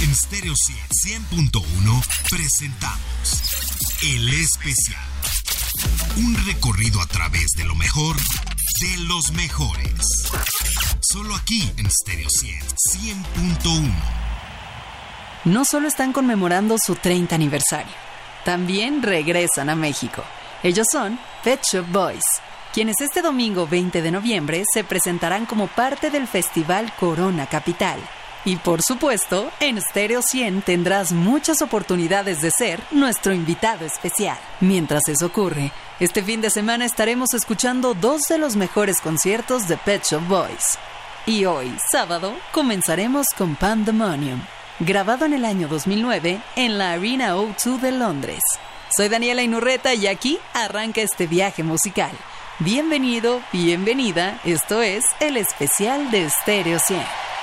En Stereo 100.1 presentamos El Especial. Un recorrido a través de lo mejor de los mejores. Solo aquí en Stereo 100.1. No solo están conmemorando su 30 aniversario, también regresan a México. Ellos son Pet Shop Boys, quienes este domingo 20 de noviembre se presentarán como parte del Festival Corona Capital y por supuesto, en Stereo 100 tendrás muchas oportunidades de ser nuestro invitado especial. Mientras eso ocurre, este fin de semana estaremos escuchando dos de los mejores conciertos de Pet Shop Boys. Y hoy, sábado, comenzaremos con Pandemonium, grabado en el año 2009 en la Arena O2 de Londres. Soy Daniela Inurreta y aquí arranca este viaje musical. Bienvenido, bienvenida, esto es el especial de Stereo 100.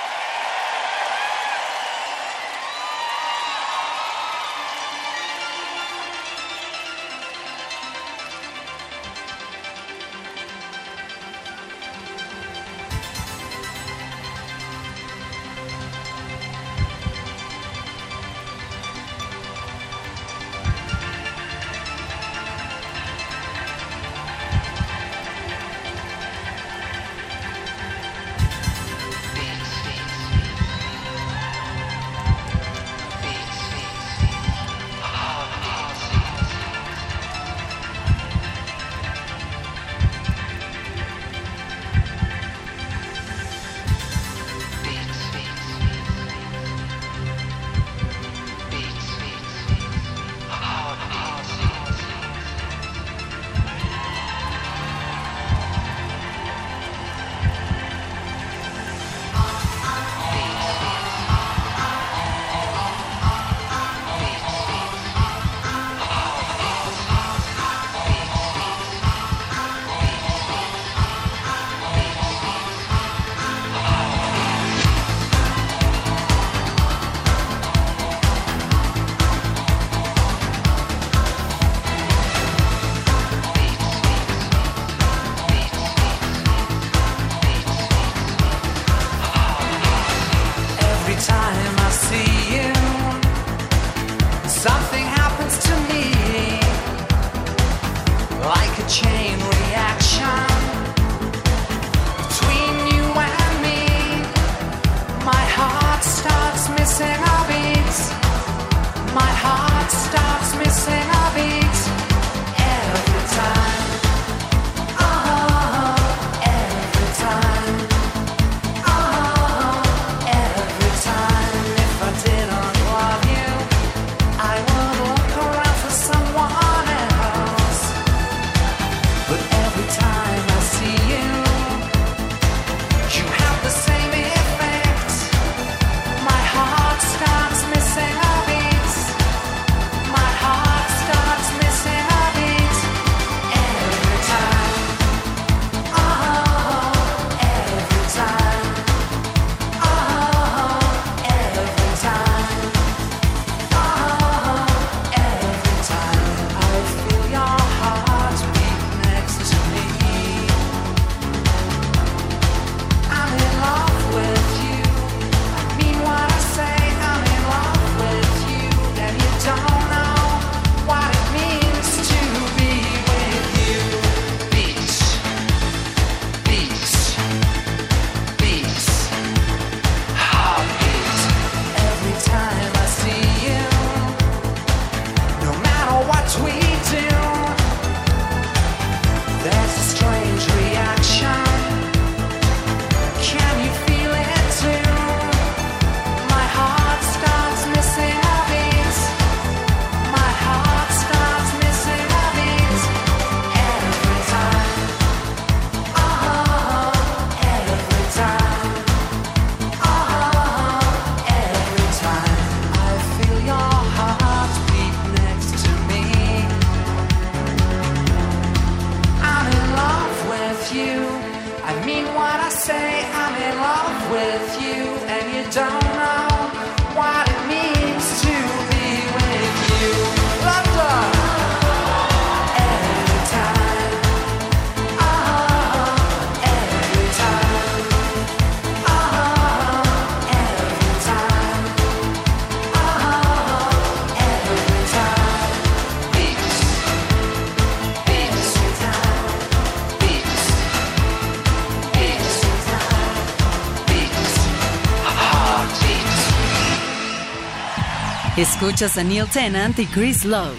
Escuchas a Neil Tennant y Chris Lowe.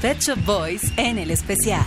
Pet Shop Boys en el especial.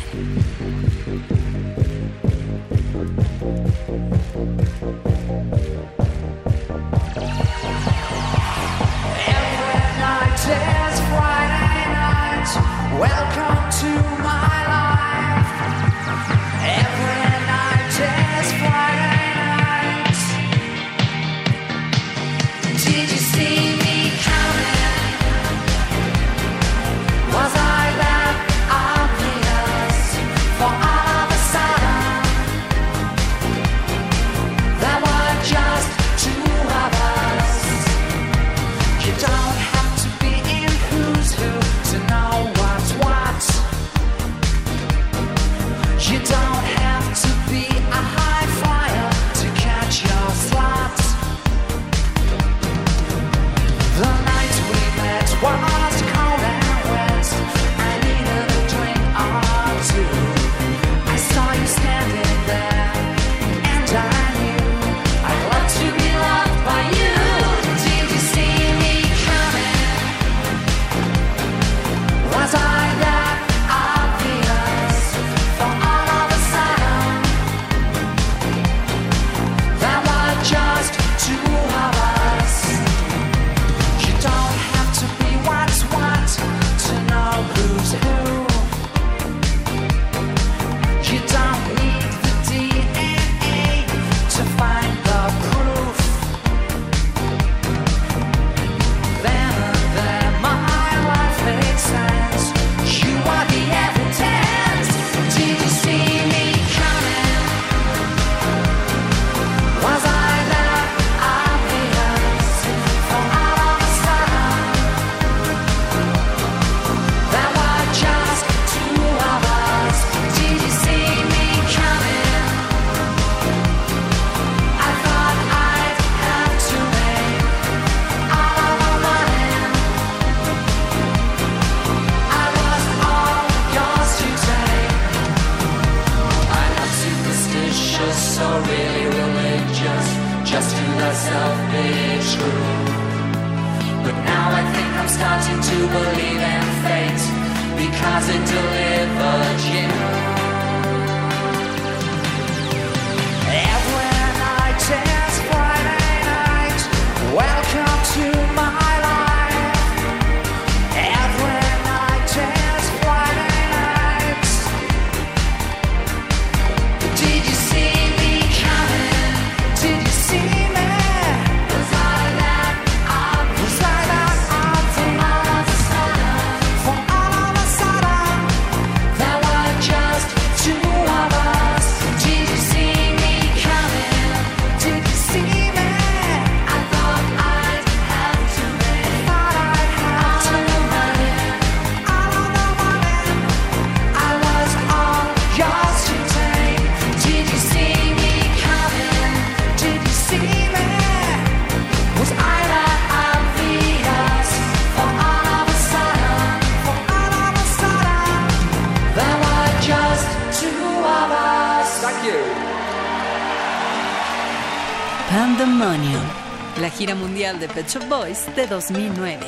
gira mundial de Pet Shop Boys de 2009.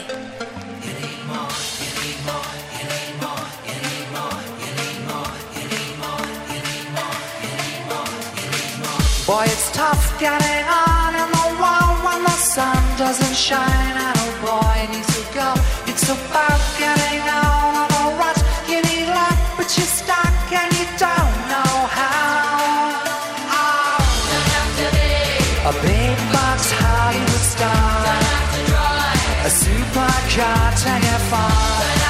Boy, it's tough getting on in the world when the sun doesn't shine. And a boy needs to go. It's about getting out of a rut. You need luck, but you stop. can't hang far.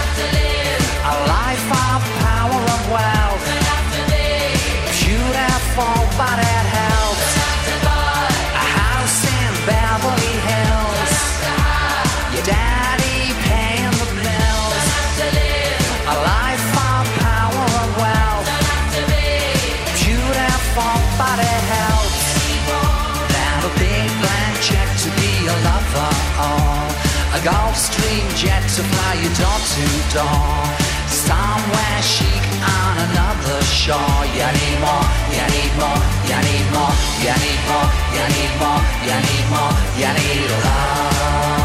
Gulfstream jet to fly you door to door. Somewhere chic on another shore. You need more, you need more, you need more, you need more, you need more, you need more, you need love.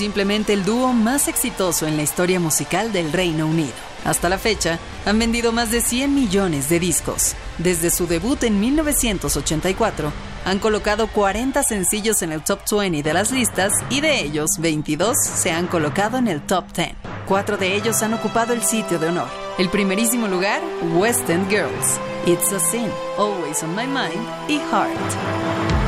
simplemente el dúo más exitoso en la historia musical del Reino Unido. Hasta la fecha, han vendido más de 100 millones de discos. Desde su debut en 1984, han colocado 40 sencillos en el top 20 de las listas y de ellos 22 se han colocado en el top 10. Cuatro de ellos han ocupado el sitio de honor. El primerísimo lugar, West End Girls, It's a Sin, Always on My Mind y Heart.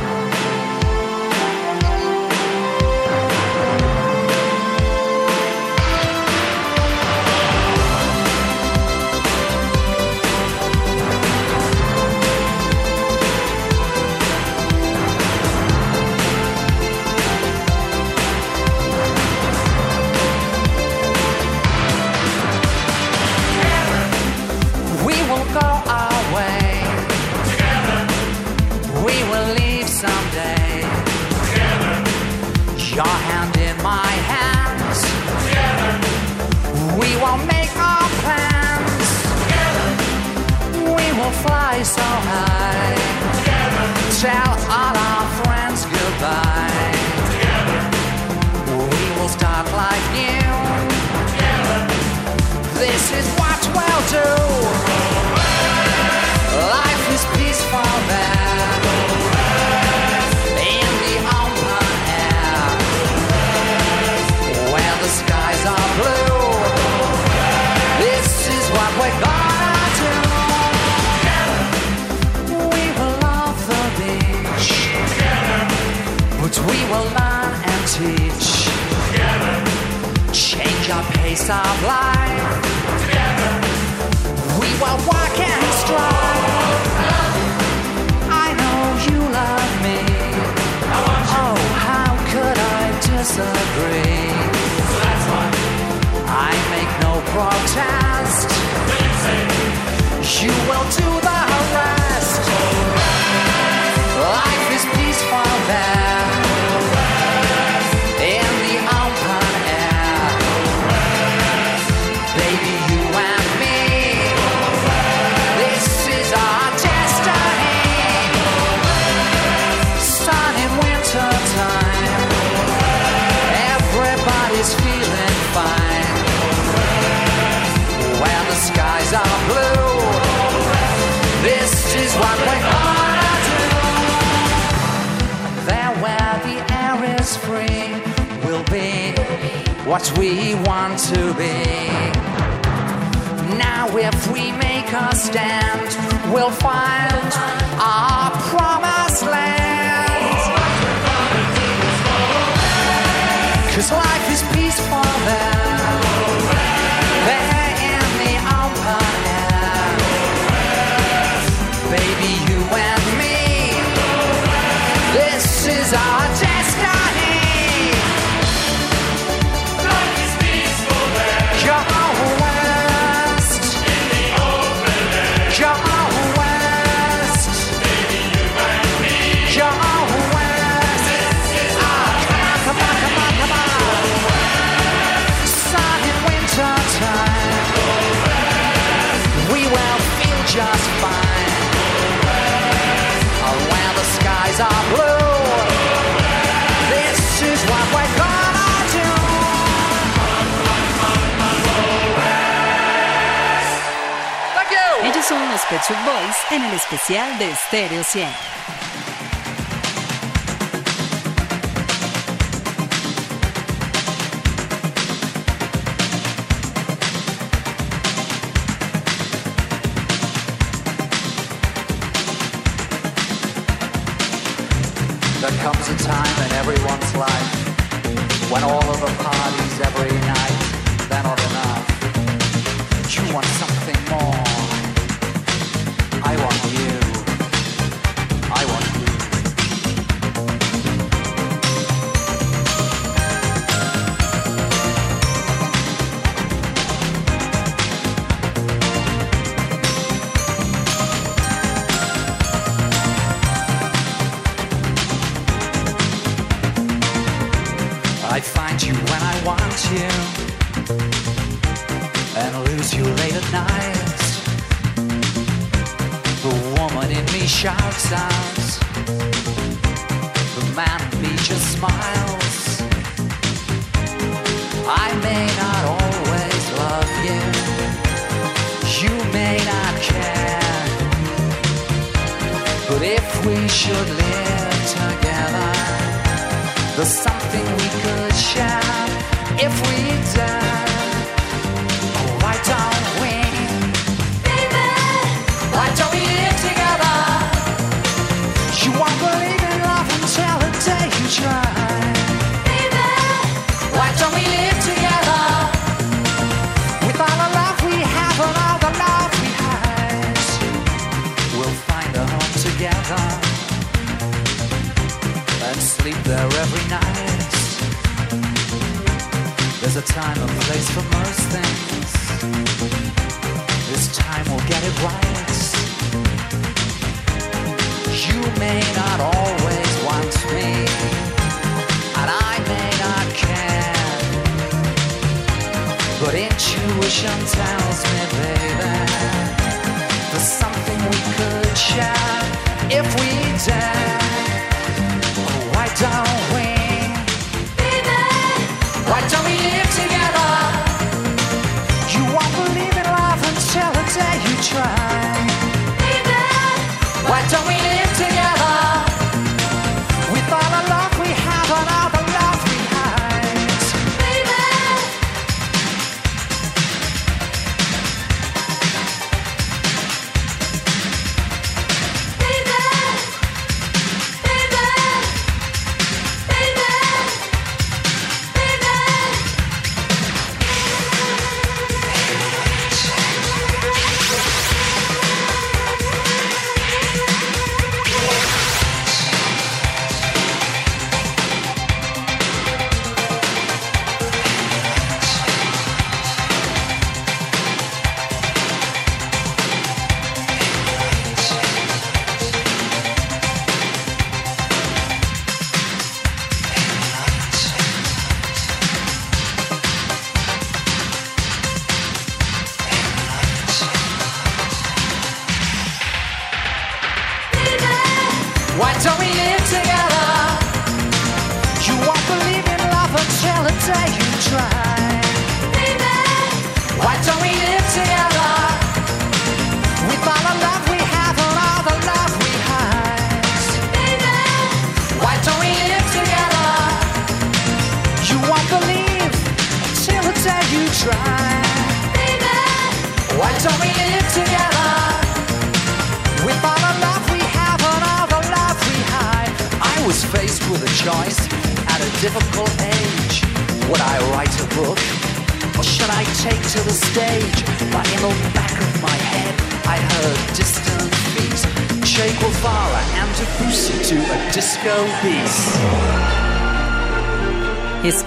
of life. Together, we will walk and strive. I know you love me. Oh, how could I disagree? I make no protest. You will do what we want to be. Now, if we make a stand, we'll find our Ellos son los Pet Boys en el especial de Stereo 100. life when all of the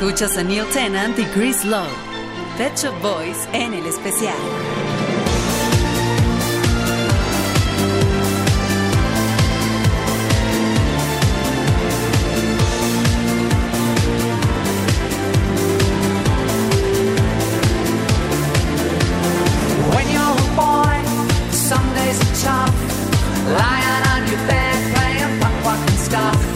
Escuchas a Neil Tennant y Chris Lowe, Pet Shop Boys en el especial. Lying on your bed, playing punk rock and stuff.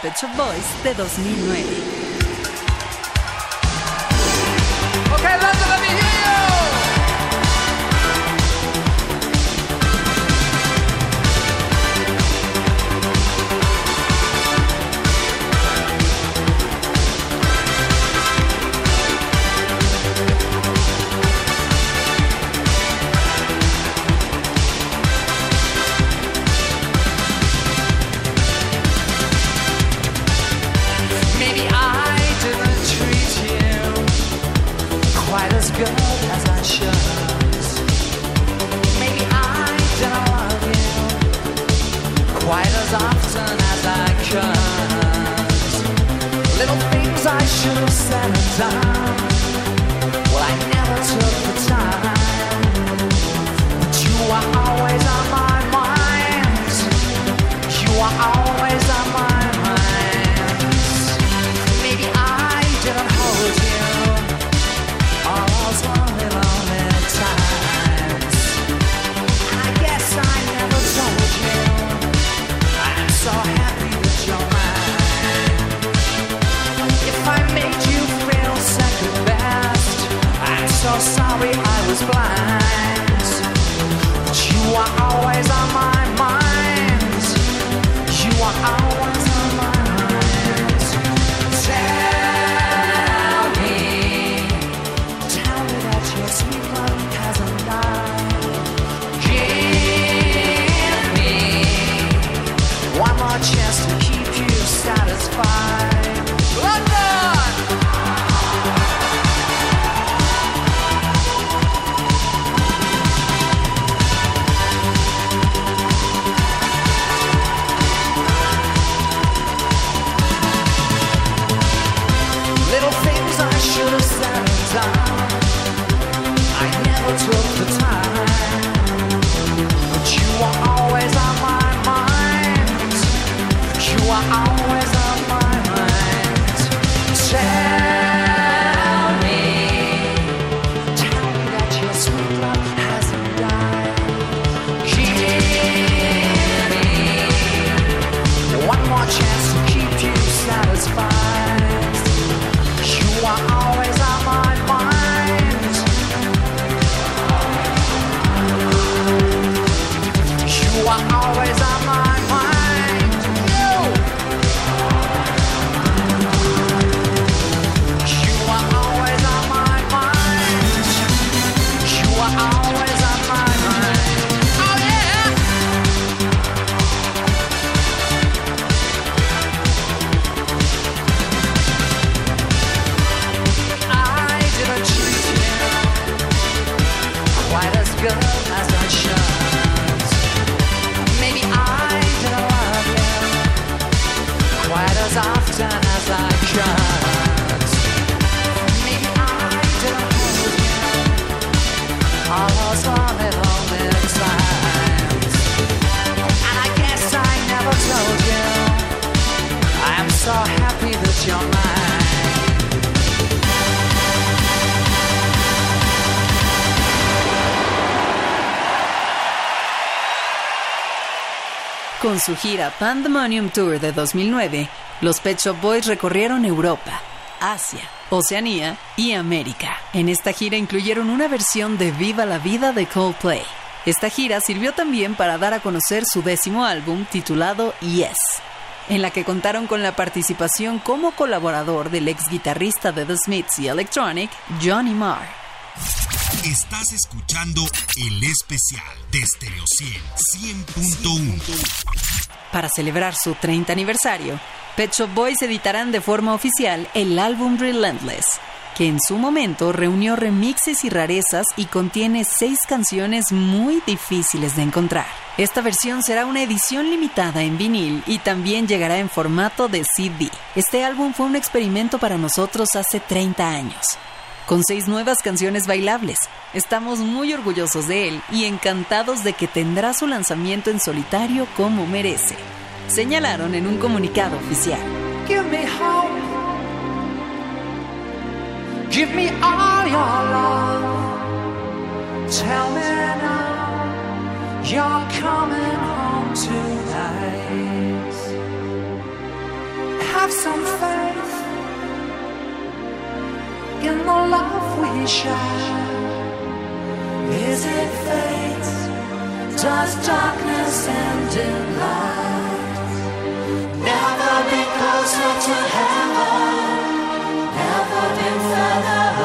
Pet Shop Boys de 2009. Su gira Pandemonium Tour de 2009, los Pet Shop Boys recorrieron Europa, Asia, Oceanía y América. En esta gira incluyeron una versión de Viva la Vida de Coldplay. Esta gira sirvió también para dar a conocer su décimo álbum titulado Yes, en la que contaron con la participación como colaborador del ex guitarrista de The Smiths y Electronic, Johnny Marr. Estás escuchando el especial de Stereo 100 100.1. Para celebrar su 30 aniversario, Pet Shop Boys editarán de forma oficial el álbum Relentless, que en su momento reunió remixes y rarezas y contiene seis canciones muy difíciles de encontrar. Esta versión será una edición limitada en vinil y también llegará en formato de CD. Este álbum fue un experimento para nosotros hace 30 años con seis nuevas canciones bailables. Estamos muy orgullosos de él y encantados de que tendrá su lanzamiento en solitario como merece. Señalaron en un comunicado oficial. Give me hope. Give me all your love. Tell me now you're coming home tonight. Have some faith in the love we share. Is it fate? Does darkness end in light? Never been closer to heaven. Never been further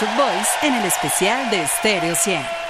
Pet Boys en el especial de Stereo 100.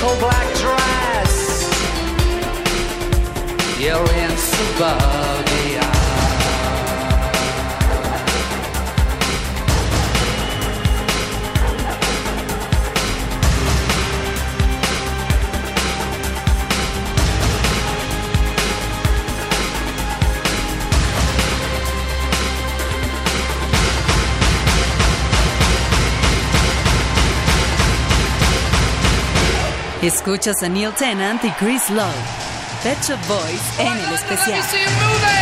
simple black dress. You're in suburbia. Escuchas a Neil Tennant y Chris Love, Pet Shop Boys en el especial.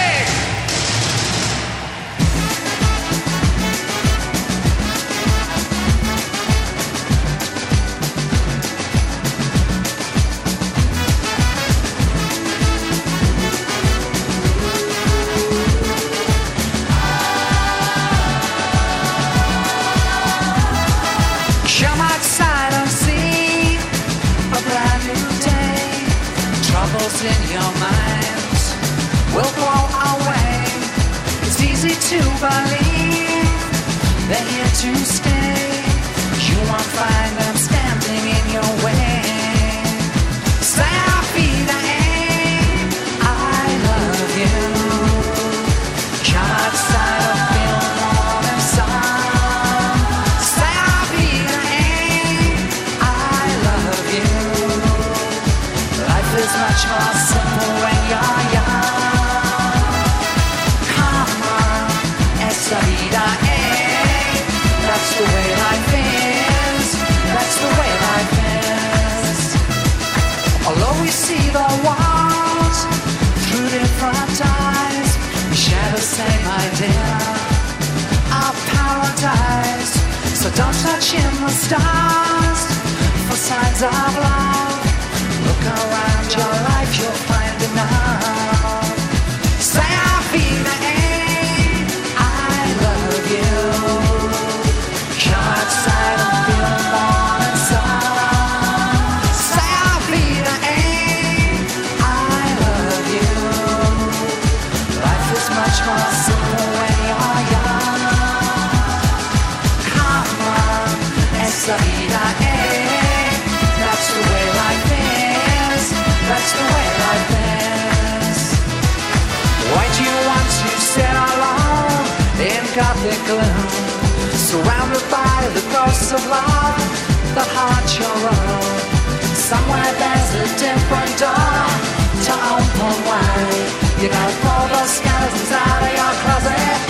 they're here to stay. Don't touch in the stars for signs of love. Look around. gloom Surrounded by the ghosts of love That haunt your own Somewhere there's a different door To open wide. You gotta pull those skeletons out of your closet.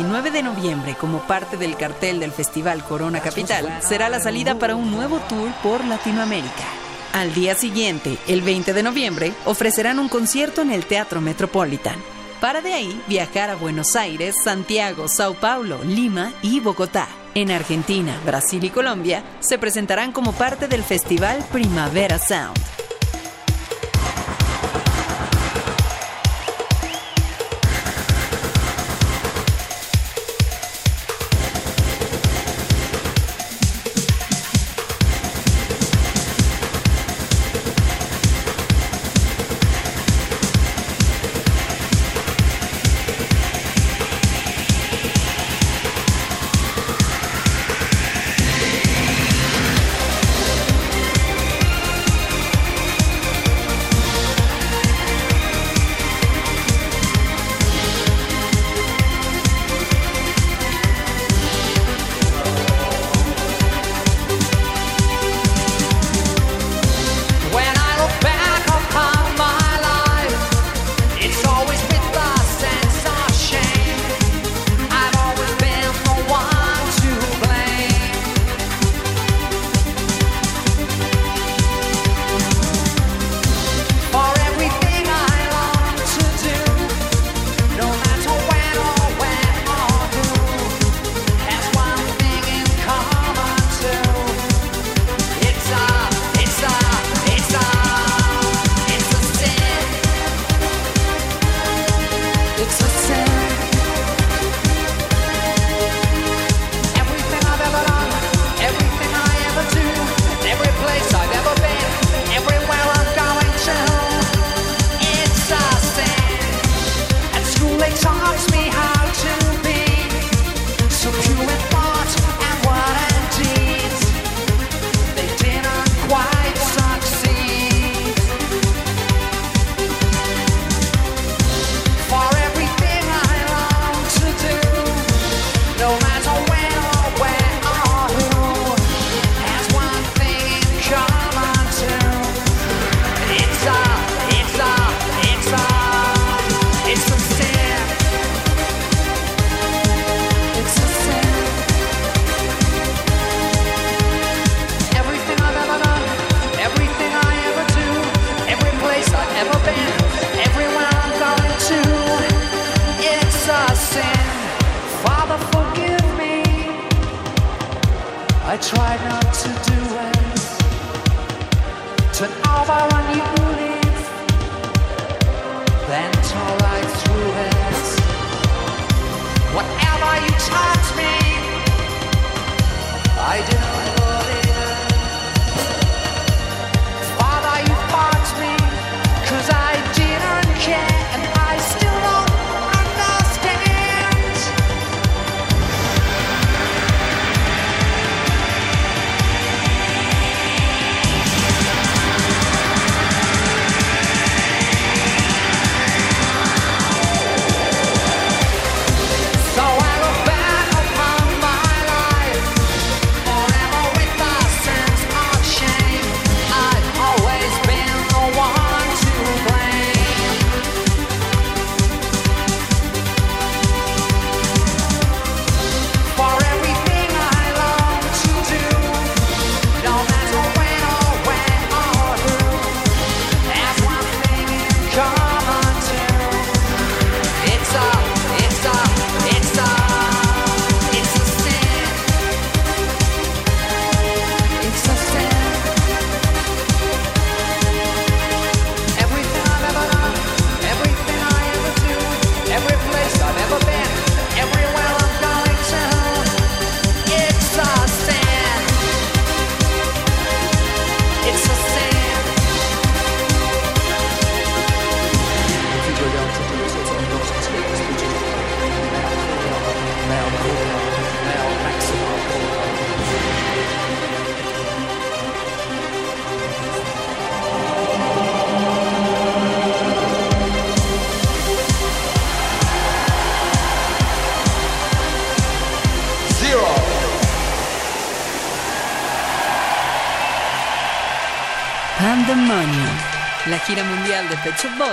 19 de noviembre, como parte del cartel del Festival Corona Capital, será la salida para un nuevo tour por Latinoamérica. Al día siguiente, el 20 de noviembre, ofrecerán un concierto en el Teatro Metropolitan, para de ahí viajar a Buenos Aires, Santiago, Sao Paulo, Lima y Bogotá. En Argentina, Brasil y Colombia se presentarán como parte del festival Primavera Sound.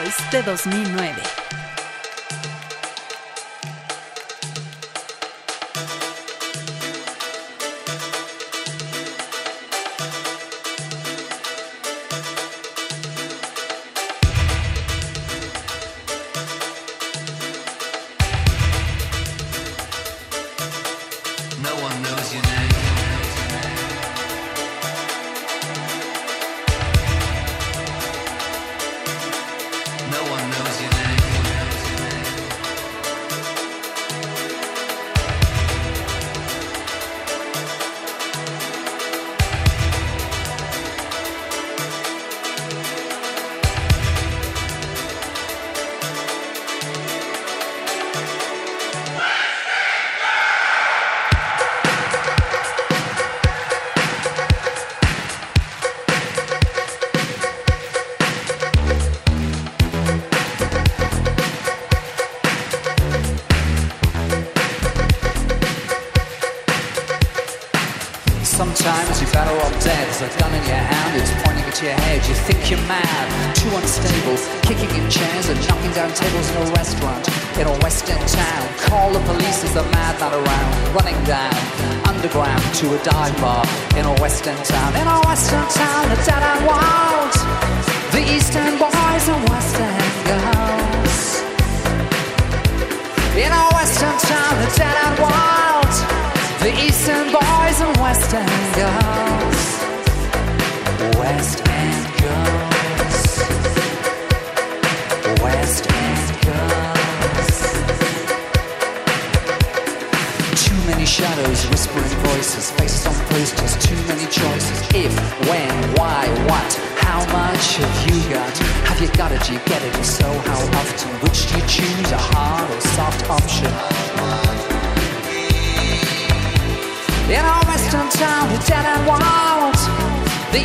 De 2009. dive bar in a western town, in a western town,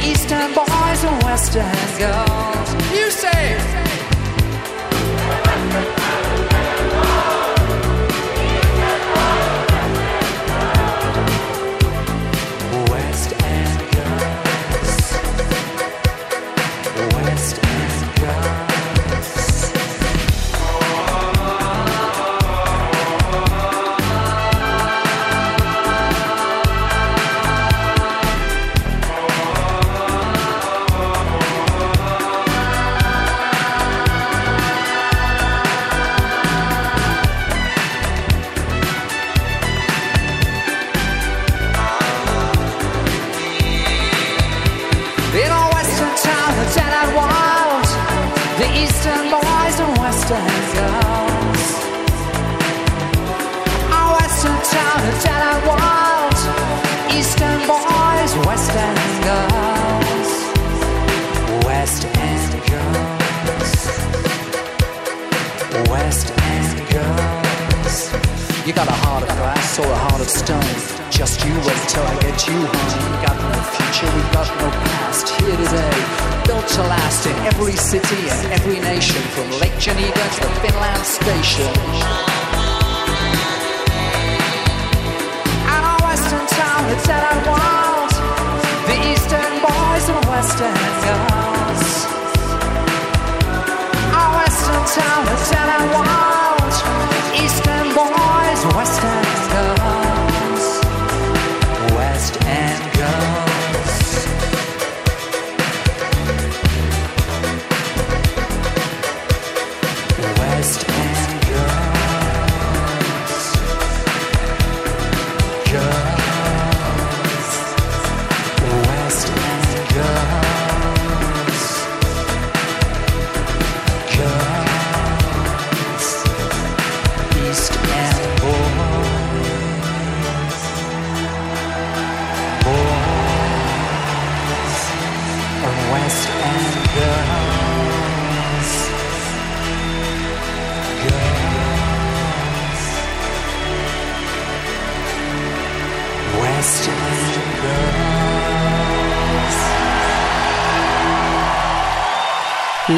Eastern boys and Western girls.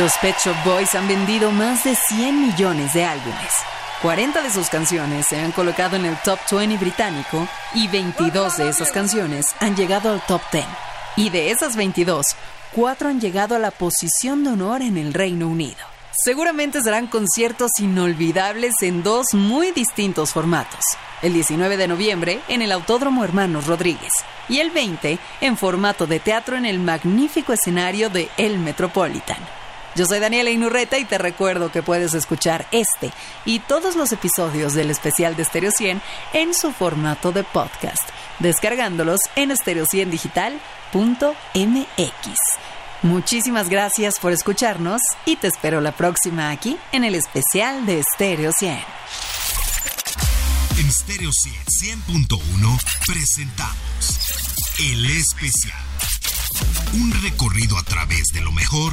Los Pet Shop Boys han vendido más de 100 millones de álbumes. 40 de sus canciones se han colocado en el top 20 británico y 22 de esas canciones han llegado al top 10. Y de esas 22, 4 han llegado a la posición de honor en el Reino Unido. Seguramente serán conciertos inolvidables en dos muy distintos formatos. El 19 de noviembre en el Autódromo Hermanos Rodríguez y el 20 en formato de teatro en el magnífico escenario de El Metropolitan. Yo soy Daniela Inurreta y te recuerdo que puedes escuchar este y todos los episodios del especial de Stereo 100 en su formato de podcast, descargándolos en stereo100digital.mx. Muchísimas gracias por escucharnos y te espero la próxima aquí en el especial de Stereo 100. En Stereo 100, 100.1 presentamos El Especial. Un recorrido a través de lo mejor